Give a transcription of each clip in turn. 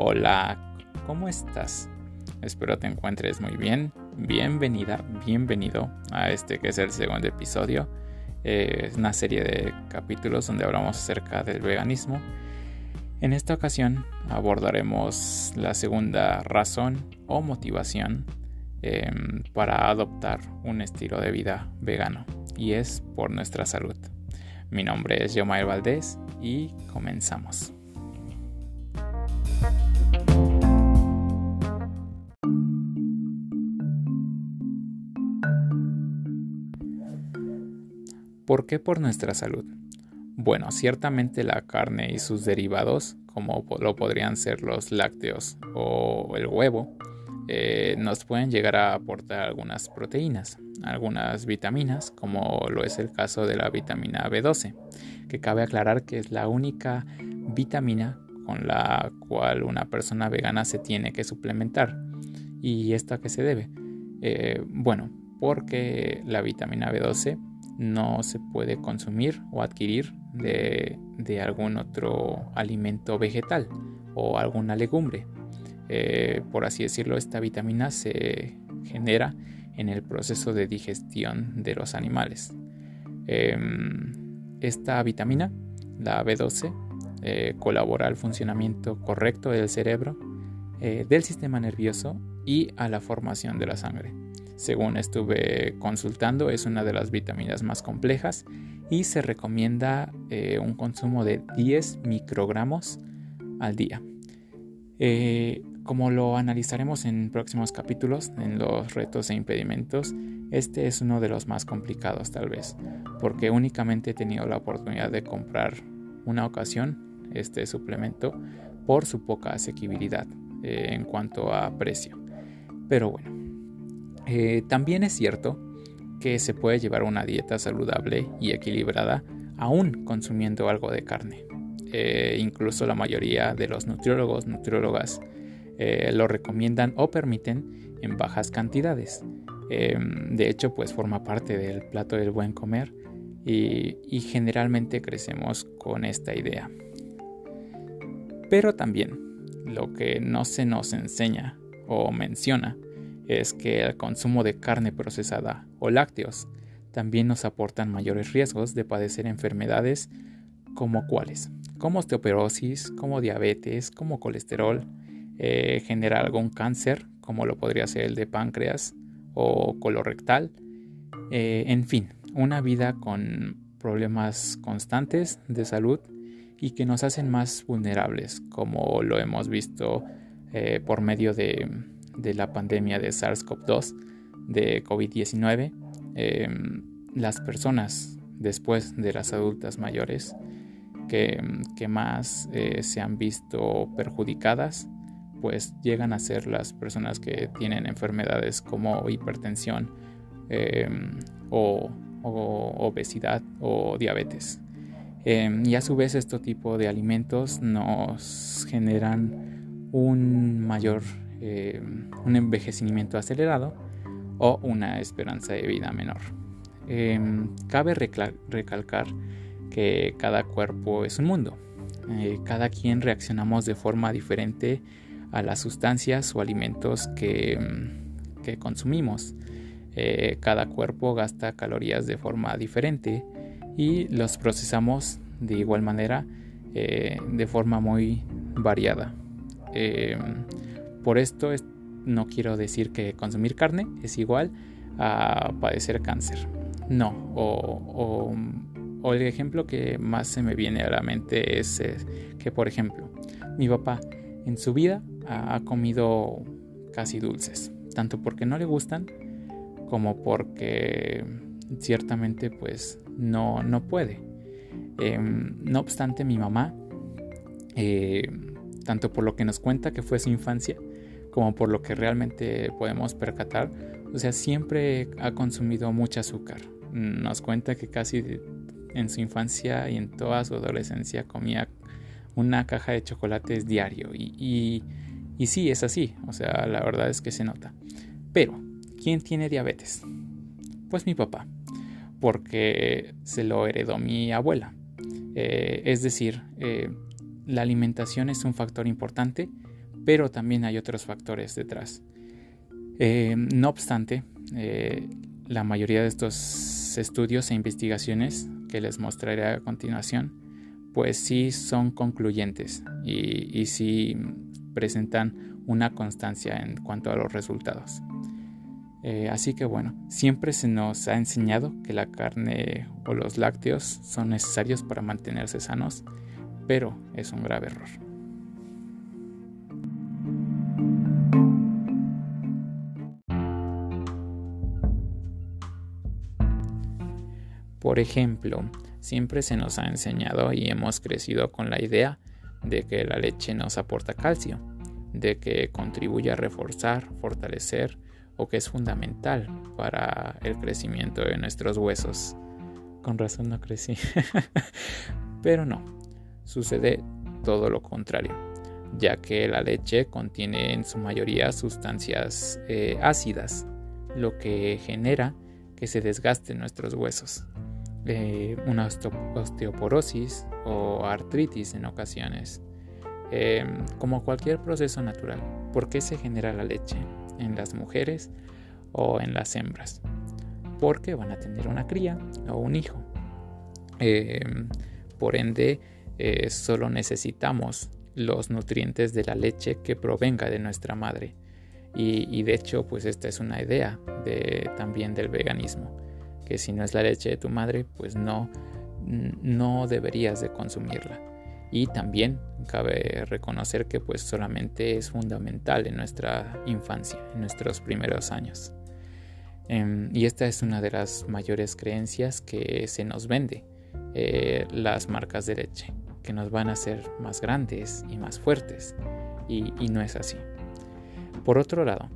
Hola, ¿cómo estás? Espero te encuentres muy bien. Bienvenida, bienvenido a este que es el segundo episodio. Eh, es una serie de capítulos donde hablamos acerca del veganismo. En esta ocasión abordaremos la segunda razón o motivación em, para adoptar un estilo de vida vegano y es por nuestra salud. Mi nombre es Yomael Valdés y comenzamos. ¿Por qué por nuestra salud? Bueno, ciertamente la carne y sus derivados, como lo podrían ser los lácteos o el huevo, eh, nos pueden llegar a aportar algunas proteínas, algunas vitaminas, como lo es el caso de la vitamina B12, que cabe aclarar que es la única vitamina con la cual una persona vegana se tiene que suplementar. ¿Y esto a qué se debe? Eh, bueno, porque la vitamina B12 no se puede consumir o adquirir de, algún otro alimento vegetal o alguna legumbre. Eh, por así decirlo, esta vitamina se genera en el proceso de digestión de los animales. Em, esta vitamina, la B12, eh, colabora al funcionamiento correcto del cerebro, eh, del sistema nervioso y a la formación de la sangre. Según estuve consultando, es una de las vitaminas más complejas y se recomienda un consumo de 10 microgramos al día. Como lo analizaremos en próximos capítulos, en los retos e impedimentos, este es uno de los más complicados tal vez, porque únicamente he tenido la oportunidad de comprar una ocasión este suplemento por su poca asequibilidad eh, en cuanto a precio. Pero bueno, eh, también es cierto que se puede llevar una dieta saludable y equilibrada aún consumiendo algo de carne. Eh, incluso la mayoría de los nutriólogos, nutriólogas, eh, lo recomiendan o permiten en bajas cantidades. Em, de hecho, pues forma parte del plato del buen comer y, y generalmente crecemos con esta idea. Pero también lo que no se nos enseña o menciona es que el consumo de carne procesada o lácteos también nos aportan mayores riesgos de padecer enfermedades como cuáles, como osteoporosis, como diabetes, como colesterol, eh, genera algún cáncer, como lo podría ser el de páncreas o colorectal. Eh, en fin, una vida con problemas constantes de salud y que nos hacen más vulnerables, como lo hemos visto eh, por medio de, la pandemia de SARS-CoV-2, de COVID-19. Em, las personas después de las adultas mayores que, que más se han visto perjudicadas pues llegan a ser las personas que tienen enfermedades como hipertensión em, o, obesidad o diabetes. Em, y a su vez este tipo de alimentos nos generan un mayor em, un envejecimiento acelerado o una esperanza de vida menor. cabe recalcar que cada cuerpo es un mundo. Eh, cada quien reaccionamos de forma diferente a las sustancias o alimentos que, mm, consumimos. Eh, cada cuerpo gasta calorías de forma diferente y los procesamos de igual manera eh, de forma muy variada. Em, por esto no quiero decir que consumir carne es igual a padecer cáncer. No, o, el ejemplo que más se me viene a la mente es que, por ejemplo, mi papá en su vida ha comido casi dulces, tanto porque no le gustan como porque ciertamente pues no, no puede. Em, no obstante, mi mamá, eh, tanto por lo que nos cuenta que fue su infancia, como por lo que realmente podemos percatar, o sea, siempre ha consumido mucho azúcar. Nos cuenta que casi en su infancia y en toda su adolescencia comía una caja de chocolates diario y sí, es así, o sea, la verdad es que se nota. Pero, ¿quién tiene diabetes? Pues mi papá, porque se lo heredó mi abuela. Eh, es decir, eh, la alimentación es un factor importante pero también hay otros factores detrás. Eh, no obstante, eh, la mayoría de estos estudios e investigaciones que les mostraré a continuación, pues sí son concluyentes y, sí presentan una constancia en cuanto a los resultados. Eh, así que bueno, siempre se nos ha enseñado que la carne o los lácteos son necesarios para mantenerse sanos, pero es un grave error. Por ejemplo, siempre se nos ha enseñado y hemos crecido con la idea de que la leche nos aporta calcio, de que contribuye a reforzar, fortalecer o que es fundamental para el crecimiento de nuestros huesos. Con razón no crecí. Pero no, sucede todo lo contrario, ya que la leche contiene en su mayoría sustancias eh, ácidas, lo que genera que se desgasten nuestros huesos. Eh, una osteoporosis o artritis en ocasiones. Em, como cualquier proceso natural, ¿por qué se genera la leche? en las mujeres o en las hembras, porque van a tener una cría o un hijo. Em, por ende, eh, solo necesitamos los nutrientes de la leche que provenga de nuestra madre. Y, de hecho, pues esta es una idea de, también del veganismo, que si no es la leche de tu madre, pues no, no deberías de consumirla y también cabe reconocer que pues solamente es fundamental en nuestra infancia, en nuestros primeros años. Em, y esta es una de las mayores creencias que se nos vende, eh, las marcas de leche, que nos van a hacer más grandes y más fuertes, y, no es así. Por otro lado,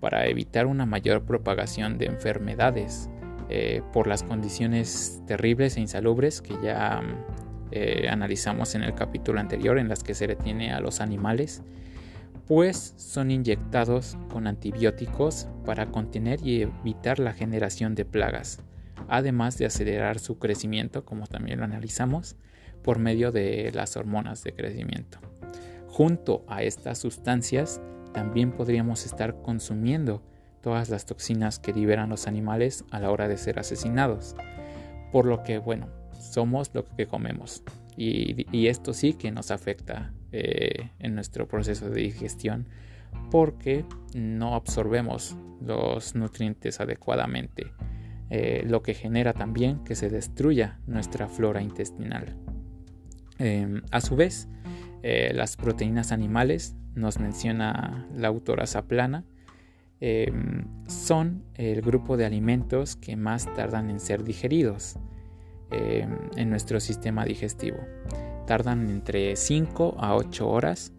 para evitar una mayor propagación de enfermedades eh, por las condiciones terribles e insalubres que ya eh, analizamos en el capítulo anterior en las que se detiene a los animales, pues son inyectados con antibióticos para contener y evitar la generación de plagas, además de acelerar su crecimiento, como también lo analizamos, por medio de las hormonas de crecimiento. Junto a estas sustancias, también podríamos estar consumiendo todas las toxinas que liberan los animales a la hora de ser asesinados. Por lo que, bueno, somos lo que comemos. Y, esto sí que nos afecta eh, en nuestro proceso de digestión porque no absorbemos los nutrientes adecuadamente, eh, lo que genera también que se destruya nuestra flora intestinal. Em, a su vez, eh, las proteínas animales, nos menciona la autora Zaplana, em, son el grupo de alimentos que más tardan en ser digeridos. Eh, en nuestro sistema digestivo. Tardan entre 5 a 8 horas,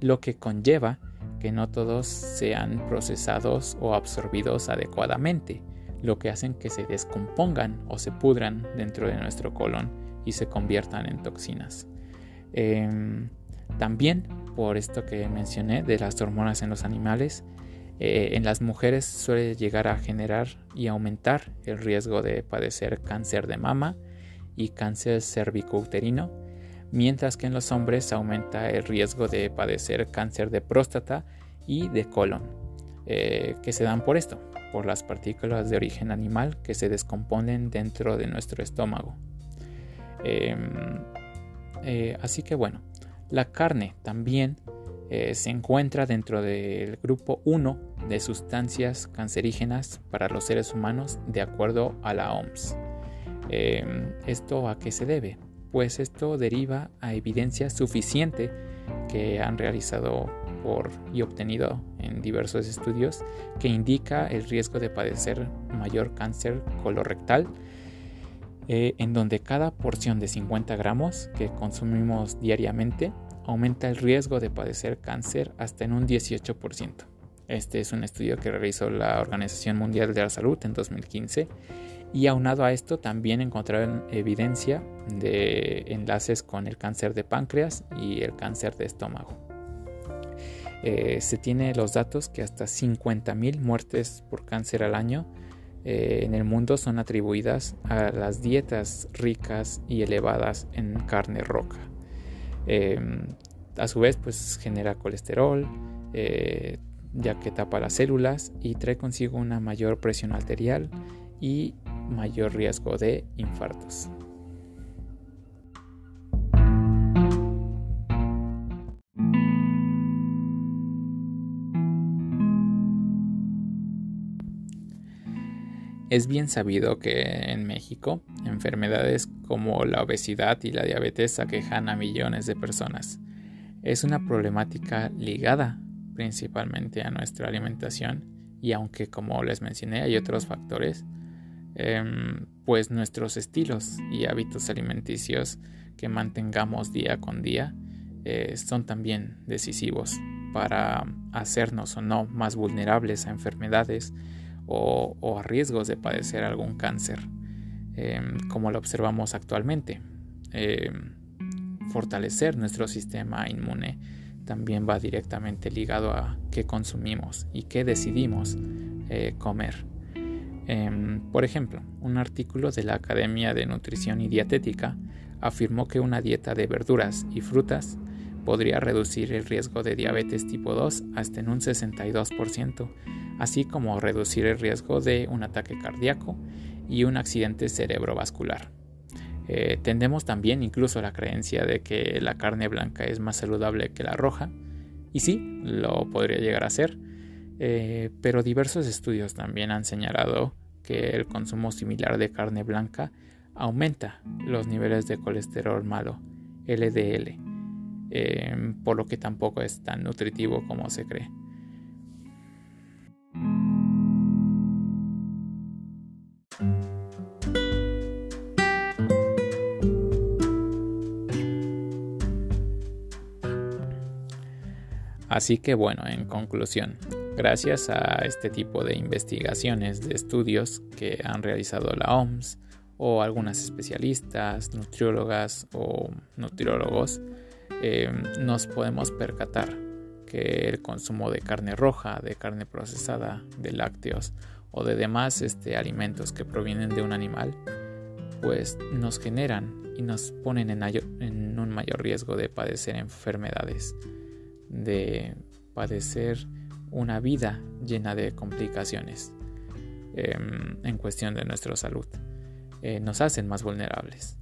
lo que conlleva que no todos sean procesados o absorbidos adecuadamente, lo que hacen que se descompongan o se pudran dentro de nuestro colon y se conviertan en toxinas. Em, también, por esto que mencioné de las hormonas en los animales, eh, en las mujeres suele llegar a generar y aumentar el riesgo de padecer cáncer de mama y cáncer cervicouterino, mientras que en los hombres aumenta el riesgo de padecer cáncer de próstata y de colon, eh, que se dan por esto, por las partículas de origen animal que se descomponen dentro de nuestro estómago. Em, eh, así que bueno, la carne también eh, se encuentra dentro del grupo 1 de sustancias cancerígenas para los seres humanos de acuerdo a la OMS. Em, ¿Esto a qué se debe? Pues esto deriva a evidencia suficiente que han realizado por, y obtenido en diversos estudios que indica el riesgo de padecer mayor cáncer colorectal, eh, en donde cada porción de 50 gramos que consumimos diariamente aumenta el riesgo de padecer cáncer hasta en un 18%. Este es un estudio que realizó la Organización Mundial de la Salud en 2015 y aunado a esto también encontraron evidencia de enlaces con el cáncer de páncreas y el cáncer de estómago. Eh, se tiene los datos que hasta 50.000 muertes por cáncer al año eh, en el mundo son atribuidas a las dietas ricas y elevadas en carne roja. Em, a su vez pues genera colesterol, eh, ya que tapa las células y trae consigo una mayor presión arterial y mayor riesgo de infartos. Es bien sabido que en México enfermedades como la obesidad y la diabetes aquejan a millones de personas. Es una problemática ligada principalmente a nuestra alimentación y aunque como les mencioné hay otros factores, em, pues nuestros estilos y hábitos alimenticios que mantengamos día con día eh, son también decisivos para hacernos o no más vulnerables a enfermedades o, a riesgos de padecer algún cáncer, em, como lo observamos actualmente. Em, fortalecer nuestro sistema inmune también va directamente ligado a qué consumimos y qué decidimos eh, comer. Em, por ejemplo, un artículo de la Academia de Nutrición y Dietética afirmó que una dieta de verduras y frutas podría reducir el riesgo de diabetes tipo 2 hasta en un 62%, así como reducir el riesgo de un ataque cardíaco y un accidente cerebrovascular. Eh, tendemos también incluso la creencia de que la carne blanca es más saludable que la roja, y sí, lo podría llegar a ser, eh, pero diversos estudios también han señalado que el consumo similar de carne blanca aumenta los niveles de colesterol malo, LDL, eh, por lo que tampoco es tan nutritivo como se cree. Así que bueno, en conclusión, gracias a este tipo de investigaciones, de estudios que han realizado la OMS o algunas especialistas, nutriólogas o nutriólogos, eh, nos podemos percatar que el consumo de carne roja, de carne procesada, de lácteos o de demás este, alimentos que provienen de un animal, pues nos generan y nos ponen en un mayor riesgo de padecer enfermedades de padecer una vida llena de complicaciones em, en cuestión de nuestra salud. Eh, nos hacen más vulnerables.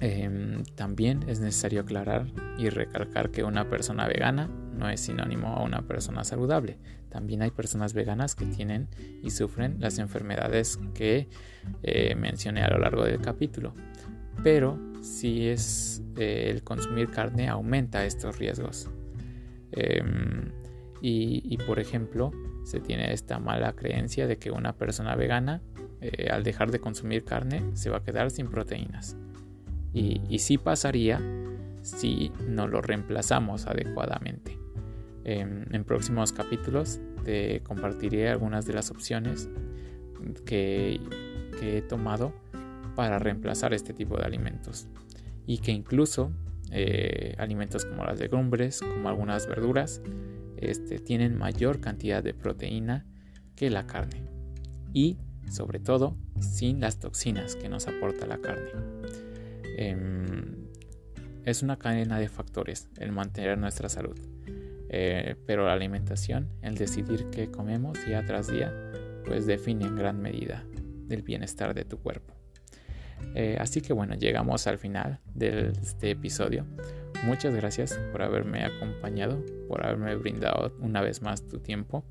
Em, también es necesario aclarar y recalcar que una persona vegana no es sinónimo a una persona saludable. También hay personas veganas que tienen y sufren las enfermedades que eh, mencioné a lo largo del capítulo. Pero si es eh, el consumir carne aumenta estos riesgos. Em, y, por ejemplo, se tiene esta mala creencia de que una persona vegana eh, al dejar de consumir carne se va a quedar sin proteínas. Y, y sí pasaría si no lo reemplazamos adecuadamente. Em, en próximos capítulos te compartiré algunas de las opciones que he tomado para reemplazar este tipo de alimentos y que incluso eh, alimentos como las legumbres, como algunas verduras, este, tienen mayor cantidad de proteína que la carne y sobre todo sin las toxinas que nos aporta la carne. Em, es una cadena de factores el mantener nuestra salud, eh, pero la alimentación, el decidir qué comemos día tras día, pues define en gran medida el bienestar de tu cuerpo. Eh, así que bueno, llegamos al final de este episodio. Muchas gracias por haberme acompañado, por haberme brindado una vez más tu tiempo.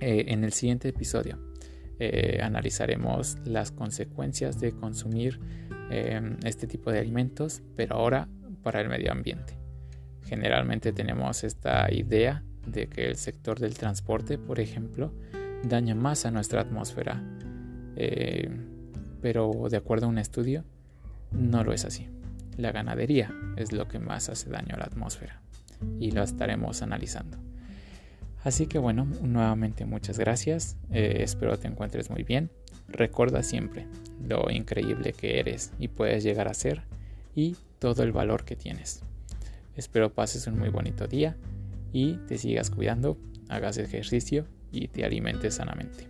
Eh, en el siguiente episodio eh, analizaremos las consecuencias de consumir este tipo de alimentos, pero ahora para el medio ambiente. Generalmente tenemos esta idea de que el sector del transporte, por ejemplo, daña más a nuestra atmósfera pero de acuerdo a un estudio, no lo es así. La ganadería es lo que más hace daño a la atmósfera y lo estaremos analizando. Así que bueno, nuevamente muchas gracias, eh, espero te encuentres muy bien. Recuerda siempre lo increíble que eres y puedes llegar a ser y todo el valor que tienes. Espero pases un muy bonito día y te sigas cuidando, hagas ejercicio y te alimentes sanamente.